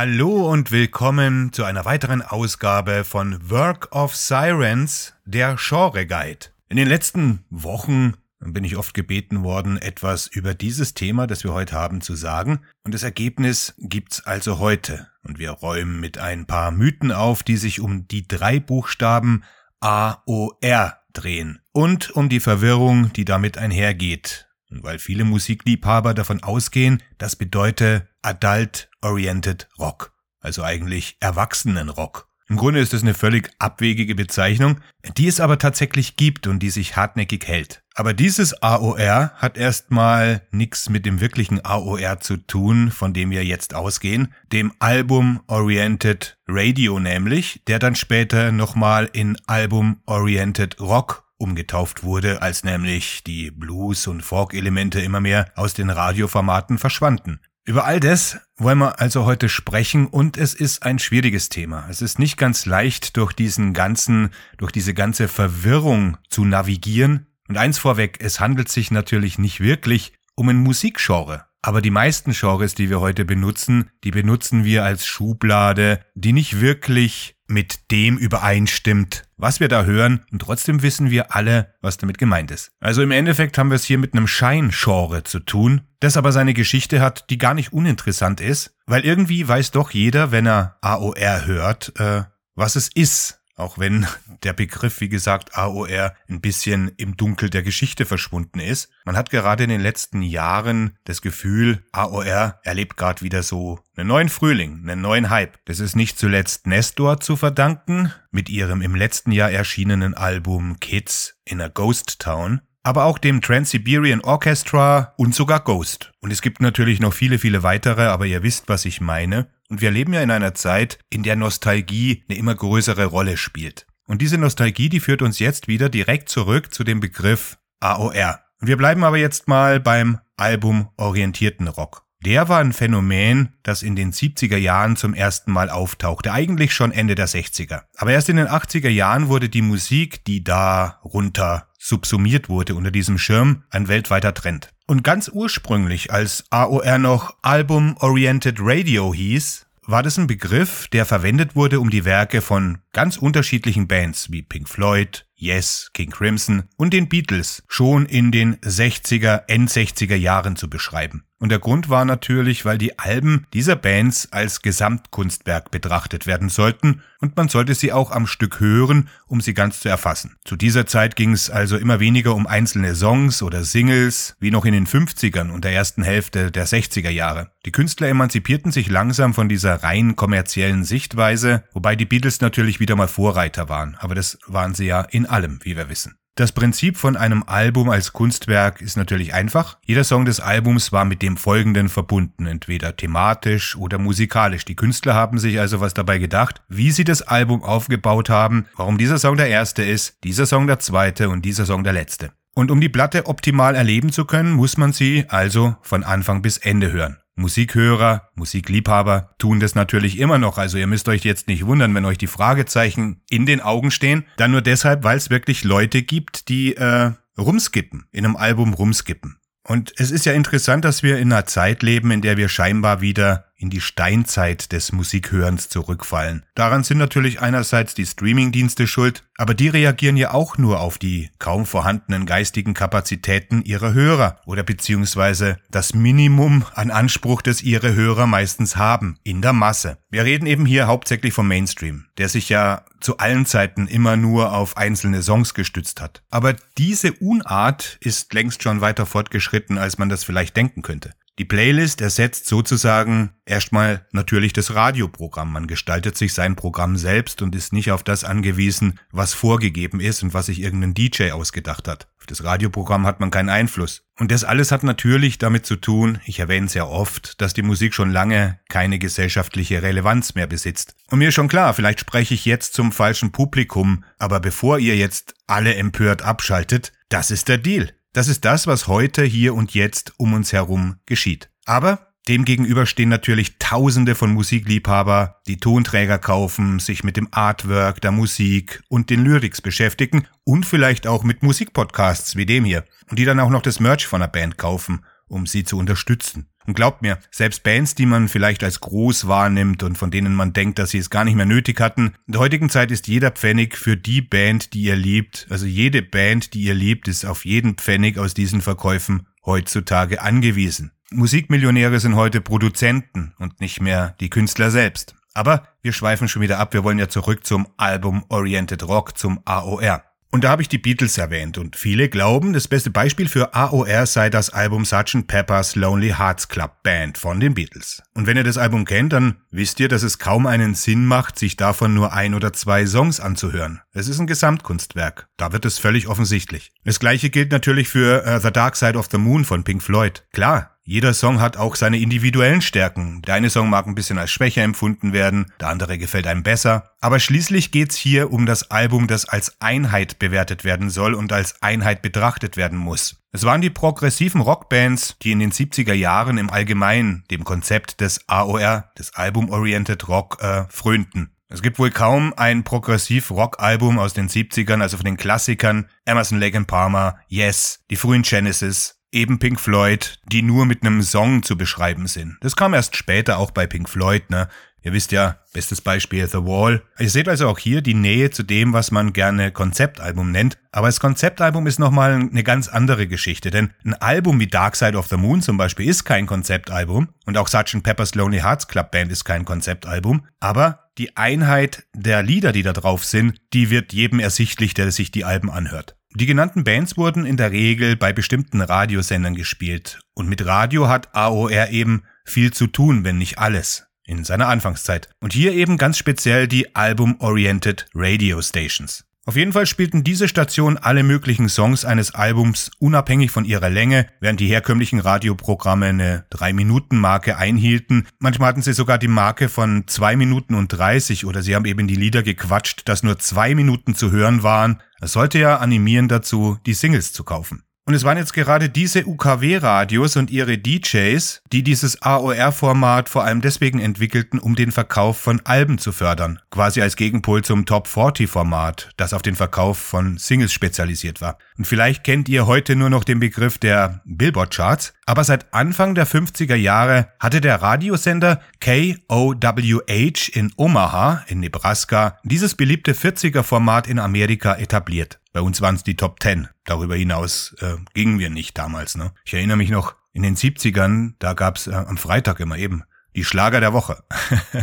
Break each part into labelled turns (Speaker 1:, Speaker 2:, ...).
Speaker 1: Hallo und willkommen zu einer weiteren Ausgabe von Work of Sirens, der Genre Guide. In den letzten Wochen bin ich oft gebeten worden, etwas über dieses Thema, das wir heute haben, zu sagen. Und das Ergebnis gibt's also heute. Und wir räumen mit ein paar Mythen auf, die sich um die drei Buchstaben A, O, R drehen. Und um die Verwirrung, die damit einhergeht. Und weil viele Musikliebhaber davon ausgehen, das bedeutet Adult Oriented Rock. Also eigentlich Erwachsenenrock. Im Grunde ist es eine völlig abwegige Bezeichnung, die es aber tatsächlich gibt und die sich hartnäckig hält. Aber dieses AOR hat erstmal nichts mit dem wirklichen AOR zu tun, von dem wir jetzt ausgehen, dem Album Oriented Radio nämlich, der dann später nochmal in Album Oriented Rock umgetauft wurde, als nämlich die Blues- und Folk-Elemente immer mehr aus den Radioformaten verschwanden. Über all das wollen wir also heute sprechen und es ist ein schwieriges Thema. Es ist nicht ganz leicht durch diesen ganzen, durch diese ganze Verwirrung zu navigieren. Und eins vorweg, es handelt sich natürlich nicht wirklich um ein Musikgenre. Aber die meisten Genres, die wir heute benutzen, die benutzen wir als Schublade, die nicht wirklich mit dem übereinstimmt, was wir da hören, und trotzdem wissen wir alle, was damit gemeint ist. Also im Endeffekt haben wir es hier mit einem Scheingenre zu tun, das aber seine Geschichte hat, die gar nicht uninteressant ist, weil irgendwie weiß doch jeder, wenn er AOR hört, äh, was es ist. Auch wenn der Begriff, wie gesagt, AOR ein bisschen im Dunkel der Geschichte verschwunden ist. Man hat gerade in den letzten Jahren das Gefühl, AOR erlebt gerade wieder so einen neuen Frühling, einen neuen Hype. Das ist nicht zuletzt Nestor zu verdanken, mit ihrem im letzten Jahr erschienenen Album Kids in a Ghost Town aber auch dem Trans-Siberian Orchestra und sogar Ghost. Und es gibt natürlich noch viele, viele weitere, aber ihr wisst, was ich meine. Und wir leben ja in einer Zeit, in der Nostalgie eine immer größere Rolle spielt. Und diese Nostalgie, die führt uns jetzt wieder direkt zurück zu dem Begriff AOR. Und wir bleiben aber jetzt mal beim albumorientierten Rock. Der war ein Phänomen, das in den 70er Jahren zum ersten Mal auftauchte, eigentlich schon Ende der 60er. Aber erst in den 80er Jahren wurde die Musik, die da runter subsumiert wurde unter diesem Schirm, ein weltweiter Trend. Und ganz ursprünglich, als AOR noch Album Oriented Radio hieß, war das ein Begriff, der verwendet wurde, um die Werke von ganz unterschiedlichen Bands wie Pink Floyd, Yes, King Crimson und den Beatles schon in den 60er, End 60er Jahren zu beschreiben. Und der Grund war natürlich, weil die Alben dieser Bands als Gesamtkunstwerk betrachtet werden sollten und man sollte sie auch am Stück hören, um sie ganz zu erfassen. Zu dieser Zeit ging es also immer weniger um einzelne Songs oder Singles, wie noch in den 50ern und der ersten Hälfte der 60er Jahre. Die Künstler emanzipierten sich langsam von dieser rein kommerziellen Sichtweise, wobei die Beatles natürlich wieder mal Vorreiter waren, aber das waren sie ja in allem, wie wir wissen. Das Prinzip von einem Album als Kunstwerk ist natürlich einfach. Jeder Song des Albums war mit dem folgenden verbunden, entweder thematisch oder musikalisch. Die Künstler haben sich also was dabei gedacht, wie sie das Album aufgebaut haben, warum dieser Song der erste ist, dieser Song der zweite und dieser Song der letzte. Und um die Platte optimal erleben zu können, muss man sie also von Anfang bis Ende hören. Musikhörer, Musikliebhaber tun das natürlich immer noch. Also ihr müsst euch jetzt nicht wundern, wenn euch die Fragezeichen in den Augen stehen. Dann nur deshalb, weil es wirklich Leute gibt, die äh, rumskippen, in einem Album rumskippen. Und es ist ja interessant, dass wir in einer Zeit leben, in der wir scheinbar wieder in die Steinzeit des Musikhörens zurückfallen. Daran sind natürlich einerseits die Streamingdienste schuld, aber die reagieren ja auch nur auf die kaum vorhandenen geistigen Kapazitäten ihrer Hörer oder beziehungsweise das Minimum an Anspruch, das ihre Hörer meistens haben, in der Masse. Wir reden eben hier hauptsächlich vom Mainstream, der sich ja zu allen Zeiten immer nur auf einzelne Songs gestützt hat. Aber diese Unart ist längst schon weiter fortgeschritten, als man das vielleicht denken könnte. Die Playlist ersetzt sozusagen erstmal natürlich das Radioprogramm. Man gestaltet sich sein Programm selbst und ist nicht auf das angewiesen, was vorgegeben ist und was sich irgendein DJ ausgedacht hat. Auf das Radioprogramm hat man keinen Einfluss. Und das alles hat natürlich damit zu tun, ich erwähne es ja oft, dass die Musik schon lange keine gesellschaftliche Relevanz mehr besitzt. Und mir ist schon klar, vielleicht spreche ich jetzt zum falschen Publikum, aber bevor ihr jetzt alle empört abschaltet, das ist der Deal. Das ist das, was heute, hier und jetzt um uns herum geschieht. Aber Demgegenüber stehen natürlich Tausende von Musikliebhaber, die Tonträger kaufen, sich mit dem Artwork, der Musik und den Lyrics beschäftigen und vielleicht auch mit Musikpodcasts wie dem hier und die dann auch noch das Merch von der Band kaufen, um sie zu unterstützen. Und glaubt mir, selbst Bands, die man vielleicht als groß wahrnimmt und von denen man denkt, dass sie es gar nicht mehr nötig hatten, in der heutigen Zeit ist jeder Pfennig für die Band, die ihr liebt, also jede Band, die ihr liebt, ist auf jeden Pfennig aus diesen Verkäufen heutzutage angewiesen. Musikmillionäre sind heute Produzenten und nicht mehr die Künstler selbst. Aber wir schweifen schon wieder ab, wir wollen ja zurück zum Album Oriented Rock, zum AOR. Und da habe ich die Beatles erwähnt und viele glauben, das beste Beispiel für AOR sei das Album Sgt. Pepper's Lonely Hearts Club Band von den Beatles. Und wenn ihr das Album kennt, dann wisst ihr, dass es kaum einen Sinn macht, sich davon nur ein oder zwei Songs anzuhören. Es ist ein Gesamtkunstwerk. Da wird es völlig offensichtlich. Das gleiche gilt natürlich für uh, The Dark Side of the Moon von Pink Floyd. Klar, jeder Song hat auch seine individuellen Stärken. Der eine Song mag ein bisschen als schwächer empfunden werden, der andere gefällt einem besser. Aber schließlich geht's hier um das Album, das als Einheit bewertet werden soll und als Einheit betrachtet werden muss. Es waren die progressiven Rockbands, die in den 70er Jahren im Allgemeinen dem Konzept des AOR, des Album Oriented Rock, äh, frönten. Es gibt wohl kaum ein Progressiv-Rock-Album aus den 70ern, also von den Klassikern Emerson, Lake Palmer, Yes, die frühen Genesis, eben Pink Floyd, die nur mit einem Song zu beschreiben sind. Das kam erst später auch bei Pink Floyd, ne? Ihr wisst ja, bestes Beispiel The Wall. Ihr seht also auch hier die Nähe zu dem, was man gerne Konzeptalbum nennt. Aber das Konzeptalbum ist nochmal eine ganz andere Geschichte, denn ein Album wie Dark Side of the Moon zum Beispiel ist kein Konzeptalbum und auch Sgt. Pepper's Lonely Hearts Club Band ist kein Konzeptalbum. Aber die Einheit der Lieder, die da drauf sind, die wird jedem ersichtlich, der sich die Alben anhört. Die genannten Bands wurden in der Regel bei bestimmten Radiosendern gespielt. Und mit Radio hat AOR eben viel zu tun, wenn nicht alles, in seiner Anfangszeit. Und hier eben ganz speziell die Album-Oriented Radio Stations. Auf jeden Fall spielten diese Stationen alle möglichen Songs eines Albums unabhängig von ihrer Länge, während die herkömmlichen Radioprogramme eine 3-Minuten-Marke einhielten. Manchmal hatten sie sogar die Marke von 2 Minuten und 30 oder sie haben eben die Lieder gequatscht, dass nur 2 Minuten zu hören waren. Es sollte ja animieren dazu, die Singles zu kaufen. Und es waren jetzt gerade diese UKW-Radios und ihre DJs, die dieses AOR-Format vor allem deswegen entwickelten, um den Verkauf von Alben zu fördern. Quasi als Gegenpol zum Top 40-Format, das auf den Verkauf von Singles spezialisiert war. Und vielleicht kennt ihr heute nur noch den Begriff der Billboard-Charts, aber seit Anfang der 50er Jahre hatte der Radiosender KOWH in Omaha in Nebraska dieses beliebte 40er-Format in Amerika etabliert. Bei uns waren es die Top 10. Darüber hinaus äh, gingen wir nicht damals. Ne? Ich erinnere mich noch, in den 70ern, da gab's äh, am Freitag immer eben die Schlager der Woche.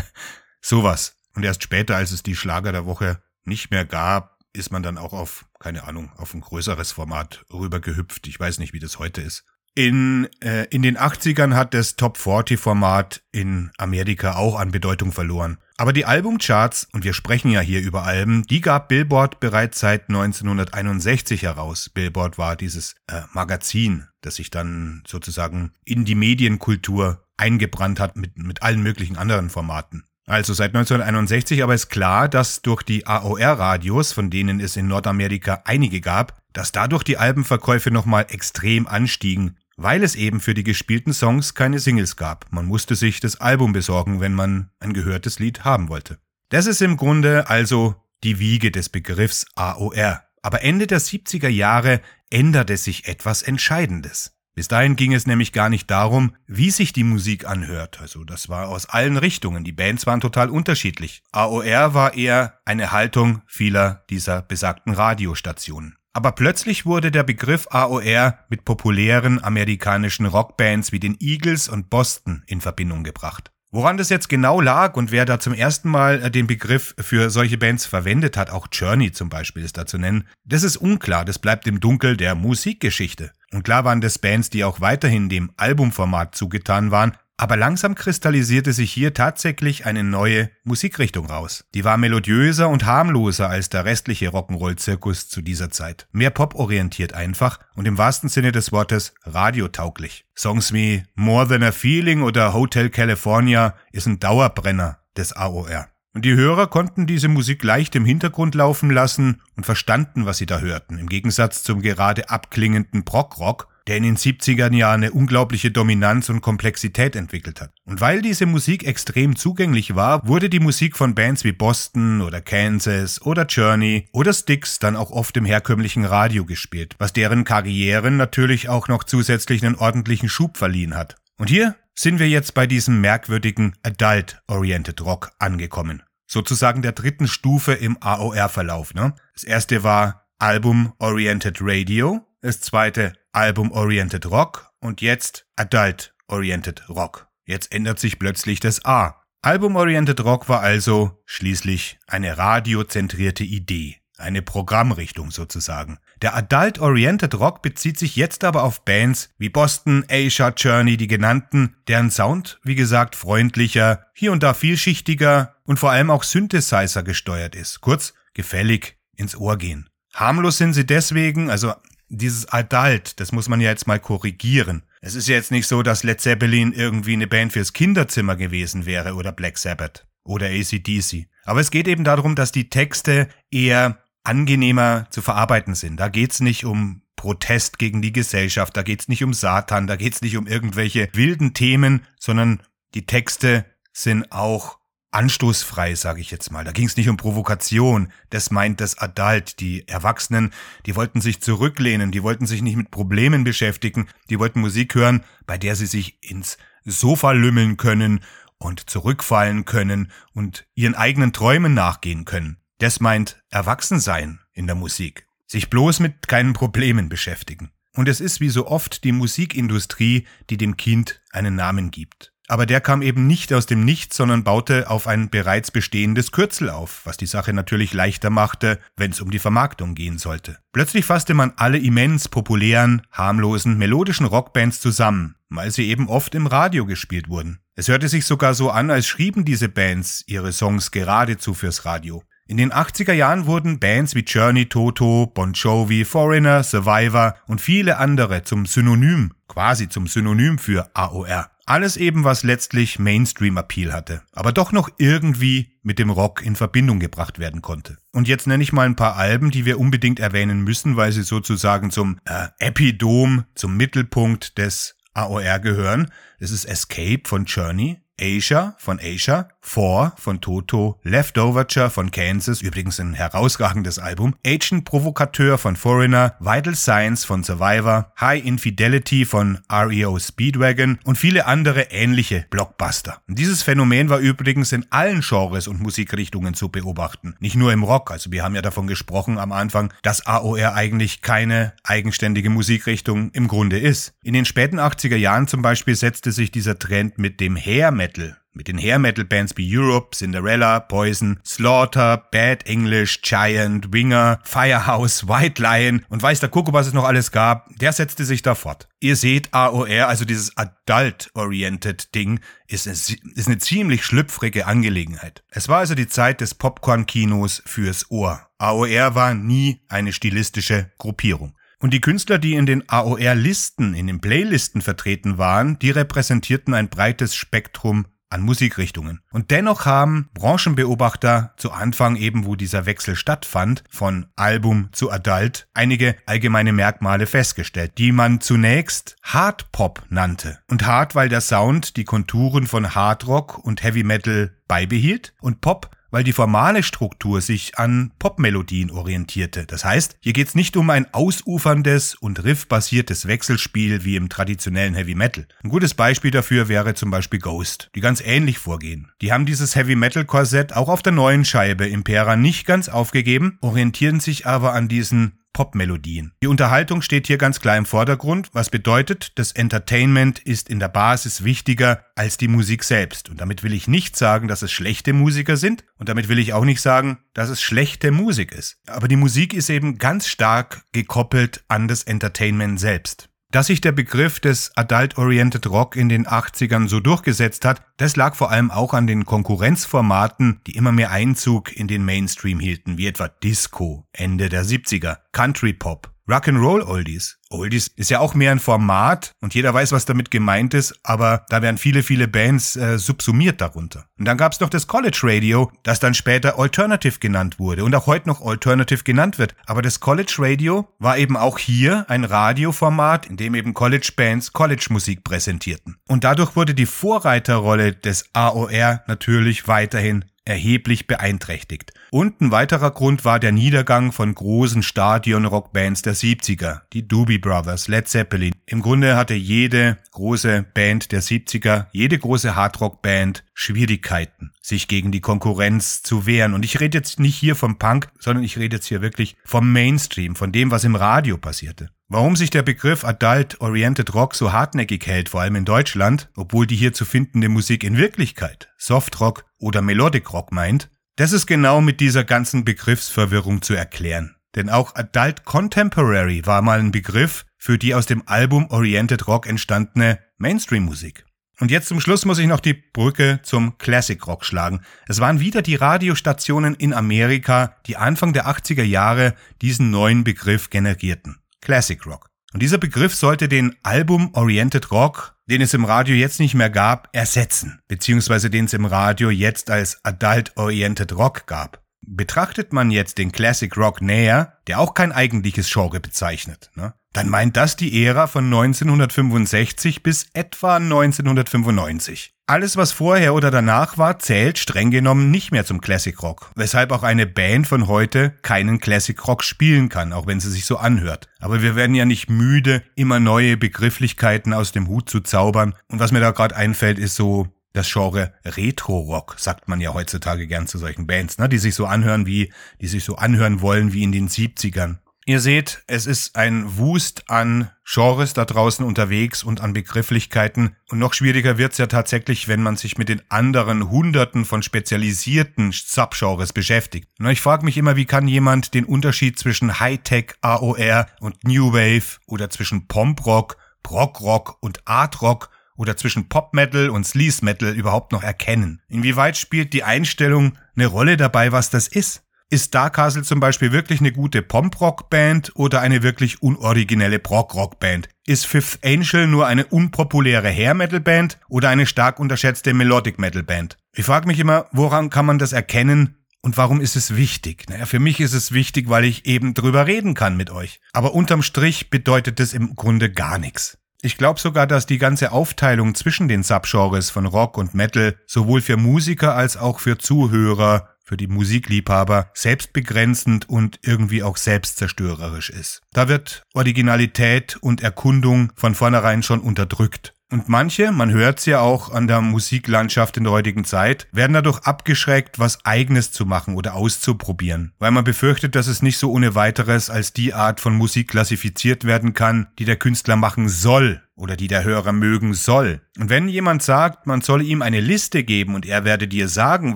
Speaker 1: Sowas. Und erst später, als es die Schlager der Woche nicht mehr gab, ist man dann auch auf, keine Ahnung, auf ein größeres Format rübergehüpft. Ich weiß nicht, wie das heute ist. In, äh, in den 80ern hat das Top 40 Format in Amerika auch an Bedeutung verloren. Aber die Albumcharts, und wir sprechen ja hier über Alben, die gab Billboard bereits seit 1961 heraus. Billboard war dieses äh, Magazin, das sich dann sozusagen in die Medienkultur eingebrannt hat mit, mit allen möglichen anderen Formaten. Also seit 1961 aber ist klar, dass durch die AOR-Radios, von denen es in Nordamerika einige gab, dass dadurch die Albenverkäufe nochmal extrem anstiegen weil es eben für die gespielten Songs keine Singles gab. Man musste sich das Album besorgen, wenn man ein gehörtes Lied haben wollte. Das ist im Grunde also die Wiege des Begriffs AOR. Aber Ende der 70er Jahre änderte sich etwas Entscheidendes. Bis dahin ging es nämlich gar nicht darum, wie sich die Musik anhört. Also das war aus allen Richtungen. Die Bands waren total unterschiedlich. AOR war eher eine Haltung vieler dieser besagten Radiostationen. Aber plötzlich wurde der Begriff AOR mit populären amerikanischen Rockbands wie den Eagles und Boston in Verbindung gebracht. Woran das jetzt genau lag und wer da zum ersten Mal äh, den Begriff für solche Bands verwendet hat, auch Journey zum Beispiel ist da zu nennen, das ist unklar, das bleibt im Dunkel der Musikgeschichte. Und klar waren das Bands, die auch weiterhin dem Albumformat zugetan waren, aber langsam kristallisierte sich hier tatsächlich eine neue Musikrichtung raus. Die war melodiöser und harmloser als der restliche Rock'n'Roll-Zirkus zu dieser Zeit. Mehr poporientiert einfach und im wahrsten Sinne des Wortes radiotauglich. Songs wie More Than a Feeling oder Hotel California ist ein Dauerbrenner des AOR. Und die Hörer konnten diese Musik leicht im Hintergrund laufen lassen und verstanden, was sie da hörten, im Gegensatz zum gerade abklingenden Prog-Rock, der in den 70er Jahren eine unglaubliche Dominanz und Komplexität entwickelt hat. Und weil diese Musik extrem zugänglich war, wurde die Musik von Bands wie Boston oder Kansas oder Journey oder Styx dann auch oft im herkömmlichen Radio gespielt, was deren Karrieren natürlich auch noch zusätzlich einen ordentlichen Schub verliehen hat. Und hier sind wir jetzt bei diesem merkwürdigen Adult-Oriented Rock angekommen. Sozusagen der dritten Stufe im AOR-Verlauf. Ne? Das erste war Album-Oriented Radio, das zweite Album-Oriented Rock und jetzt Adult-Oriented Rock. Jetzt ändert sich plötzlich das A. Album-Oriented Rock war also schließlich eine radiozentrierte Idee. Eine Programmrichtung sozusagen. Der Adult-Oriented Rock bezieht sich jetzt aber auf Bands wie Boston, Asia, Journey, die genannten, deren Sound, wie gesagt, freundlicher, hier und da vielschichtiger und vor allem auch Synthesizer gesteuert ist. Kurz, gefällig ins Ohr gehen. Harmlos sind sie deswegen, also dieses Adult, das muss man ja jetzt mal korrigieren. Es ist ja jetzt nicht so, dass Led Zeppelin irgendwie eine Band fürs Kinderzimmer gewesen wäre oder Black Sabbath oder ACDC. Aber es geht eben darum, dass die Texte eher angenehmer zu verarbeiten sind. Da geht's nicht um Protest gegen die Gesellschaft, da geht's nicht um Satan, da geht's nicht um irgendwelche wilden Themen, sondern die Texte sind auch anstoßfrei, sage ich jetzt mal. Da ging es nicht um Provokation. Das meint das Adult. Die Erwachsenen, die wollten sich zurücklehnen, die wollten sich nicht mit Problemen beschäftigen, die wollten Musik hören, bei der sie sich ins Sofa lümmeln können und zurückfallen können und ihren eigenen Träumen nachgehen können. Das meint Erwachsensein in der Musik. Sich bloß mit keinen Problemen beschäftigen. Und es ist wie so oft die Musikindustrie, die dem Kind einen Namen gibt. Aber der kam eben nicht aus dem Nichts, sondern baute auf ein bereits bestehendes Kürzel auf, was die Sache natürlich leichter machte, wenn es um die Vermarktung gehen sollte. Plötzlich fasste man alle immens populären, harmlosen, melodischen Rockbands zusammen, weil sie eben oft im Radio gespielt wurden. Es hörte sich sogar so an, als schrieben diese Bands ihre Songs geradezu fürs Radio. In den 80er Jahren wurden Bands wie Journey, Toto, Bon Jovi, Foreigner, Survivor und viele andere zum Synonym, quasi zum Synonym für AOR. Alles eben, was letztlich Mainstream-Appeal hatte, aber doch noch irgendwie mit dem Rock in Verbindung gebracht werden konnte. Und jetzt nenne ich mal ein paar Alben, die wir unbedingt erwähnen müssen, weil sie sozusagen zum äh, Epidom, zum Mittelpunkt des AOR gehören. Es ist Escape von Journey, Asia von Asia, Four von Toto, Leftoverture von Kansas, übrigens ein herausragendes Album, Agent Provocateur von Foreigner, Vital Science von Survivor, High Infidelity von REO Speedwagon und viele andere ähnliche Blockbuster. Dieses Phänomen war übrigens in allen Genres und Musikrichtungen zu beobachten, nicht nur im Rock, also wir haben ja davon gesprochen am Anfang, dass AOR eigentlich keine eigenständige Musikrichtung im Grunde ist. In den späten 80er Jahren zum Beispiel setzte sich dieser Trend mit dem Hair Metal mit den Hair Metal Bands wie Europe, Cinderella, Poison, Slaughter, Bad English, Giant, Winger, Firehouse, White Lion und weiß der Kuckuck, was es noch alles gab, der setzte sich da fort. Ihr seht, AOR, also dieses Adult-Oriented Ding, ist ist eine ziemlich schlüpfrige Angelegenheit. Es war also die Zeit des Popcorn-Kinos fürs Ohr. AOR war nie eine stilistische Gruppierung. Und die Künstler, die in den AOR-Listen, in den Playlisten vertreten waren, die repräsentierten ein breites Spektrum an Musikrichtungen. Und dennoch haben Branchenbeobachter zu Anfang eben, wo dieser Wechsel stattfand, von Album zu Adult, einige allgemeine Merkmale festgestellt, die man zunächst Hardpop nannte. Und Hard, weil der Sound die Konturen von Hardrock und Heavy Metal beibehielt und Pop, weil die formale Struktur sich an Popmelodien orientierte. Das heißt, hier geht es nicht um ein ausuferndes und riffbasiertes Wechselspiel wie im traditionellen Heavy Metal. Ein gutes Beispiel dafür wäre zum Beispiel Ghost, die ganz ähnlich vorgehen. Die haben dieses Heavy Metal Korsett auch auf der neuen Scheibe Impera nicht ganz aufgegeben, orientieren sich aber an diesen Popmelodien. Die Unterhaltung steht hier ganz klar im Vordergrund, was bedeutet, das Entertainment ist in der Basis wichtiger als die Musik selbst. Und damit will ich nicht sagen, dass es schlechte Musiker sind und damit will ich auch nicht sagen, dass es schlechte Musik ist. Aber die Musik ist eben ganz stark gekoppelt an das Entertainment selbst. Dass sich der Begriff des Adult-Oriented Rock in den 80ern so durchgesetzt hat, das lag vor allem auch an den Konkurrenzformaten, die immer mehr Einzug in den Mainstream hielten, wie etwa Disco Ende der 70er, Country Pop, Rock'n'Roll Oldies. Oldies ist ja auch mehr ein Format und jeder weiß, was damit gemeint ist, aber da werden viele, viele Bands äh, subsumiert darunter. Und dann gab's noch das College Radio, das dann später Alternative genannt wurde und auch heute noch Alternative genannt wird. Aber das College Radio war eben auch hier ein Radioformat, in dem eben College Bands College Musik präsentierten. Und dadurch wurde die Vorreiterrolle des AOR natürlich weiterhin erheblich beeinträchtigt. Und ein weiterer Grund war der Niedergang von großen Stadion-Rockbands der 70er, die Doobie Brothers, Led Zeppelin. Im Grunde hatte jede große Band der 70er, jede große Hardrock-Band Schwierigkeiten, sich gegen die Konkurrenz zu wehren. Und ich rede jetzt nicht hier vom Punk, sondern ich rede jetzt hier wirklich vom Mainstream, von dem, was im Radio passierte. Warum sich der Begriff Adult Oriented Rock so hartnäckig hält, vor allem in Deutschland, obwohl die hier zu findende Musik in Wirklichkeit Softrock oder Melodic Rock meint, das ist genau mit dieser ganzen Begriffsverwirrung zu erklären. Denn auch Adult Contemporary war mal ein Begriff für die aus dem Album Oriented Rock entstandene Mainstream-Musik. Und jetzt zum Schluss muss ich noch die Brücke zum Classic Rock schlagen. Es waren wieder die Radiostationen in Amerika, die Anfang der 80er Jahre diesen neuen Begriff generierten. Classic Rock. Und dieser Begriff sollte den Album Oriented Rock, den es im Radio jetzt nicht mehr gab, ersetzen, beziehungsweise den es im Radio jetzt als Adult Oriented Rock gab. Betrachtet man jetzt den Classic Rock näher, der auch kein eigentliches Genre bezeichnet, ne? dann meint das die Ära von 1965 bis etwa 1995. Alles, was vorher oder danach war, zählt streng genommen nicht mehr zum Classic Rock, weshalb auch eine Band von heute keinen Classic Rock spielen kann, auch wenn sie sich so anhört. Aber wir werden ja nicht müde, immer neue Begrifflichkeiten aus dem Hut zu zaubern. Und was mir da gerade einfällt, ist so das Genre Retro-Rock, sagt man ja heutzutage gern zu solchen Bands, ne, die sich so anhören wie, die sich so anhören wollen wie in den 70ern. Ihr seht, es ist ein Wust an Genres da draußen unterwegs und an Begrifflichkeiten. Und noch schwieriger wird's ja tatsächlich, wenn man sich mit den anderen Hunderten von spezialisierten Subgenres beschäftigt. Und ich frage mich immer, wie kann jemand den Unterschied zwischen Hightech, AOR und New Wave oder zwischen Pomp-Rock, Prog-Rock und Art-Rock oder zwischen Pop-Metal und Sleaze-Metal überhaupt noch erkennen? Inwieweit spielt die Einstellung eine Rolle dabei, was das ist? Ist Dark Castle zum Beispiel wirklich eine gute Pomp-Rock-Band oder eine wirklich unoriginelle Prog-Rock-Band? Ist Fifth Angel nur eine unpopuläre Hair-Metal-Band oder eine stark unterschätzte Melodic-Metal-Band? Ich frage mich immer, woran kann man das erkennen und warum ist es wichtig? Naja, für mich ist es wichtig, weil ich eben drüber reden kann mit euch. Aber unterm Strich bedeutet es im Grunde gar nichts. Ich glaube sogar, dass die ganze Aufteilung zwischen den Subgenres von Rock und Metal sowohl für Musiker als auch für Zuhörer für die Musikliebhaber selbstbegrenzend und irgendwie auch selbstzerstörerisch ist. Da wird Originalität und Erkundung von vornherein schon unterdrückt. Und manche, man hört's ja auch an der Musiklandschaft in der heutigen Zeit, werden dadurch abgeschreckt, was eigenes zu machen oder auszuprobieren, weil man befürchtet, dass es nicht so ohne weiteres als die Art von Musik klassifiziert werden kann, die der Künstler machen soll oder die der Hörer mögen soll. Und wenn jemand sagt, man solle ihm eine Liste geben und er werde dir sagen,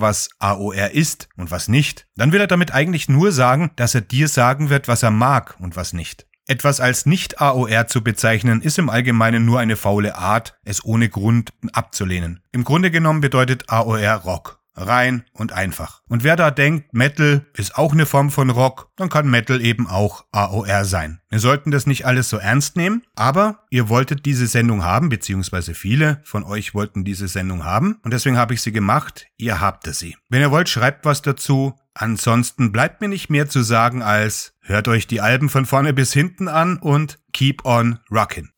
Speaker 1: was AOR ist und was nicht, dann will er damit eigentlich nur sagen, dass er dir sagen wird, was er mag und was nicht. Etwas als Nicht-AOR zu bezeichnen, ist im Allgemeinen nur eine faule Art, es ohne Grund abzulehnen. Im Grunde genommen bedeutet AOR Rock. Rein und einfach. Und wer da denkt, Metal ist auch eine Form von Rock, dann kann Metal eben auch AOR sein. Wir sollten das nicht alles so ernst nehmen, aber ihr wolltet diese Sendung haben, beziehungsweise viele von euch wollten diese Sendung haben und deswegen habe ich sie gemacht. Ihr habt sie. Wenn ihr wollt, schreibt was dazu. Ansonsten bleibt mir nicht mehr zu sagen als hört euch die Alben von vorne bis hinten an und keep on rockin'.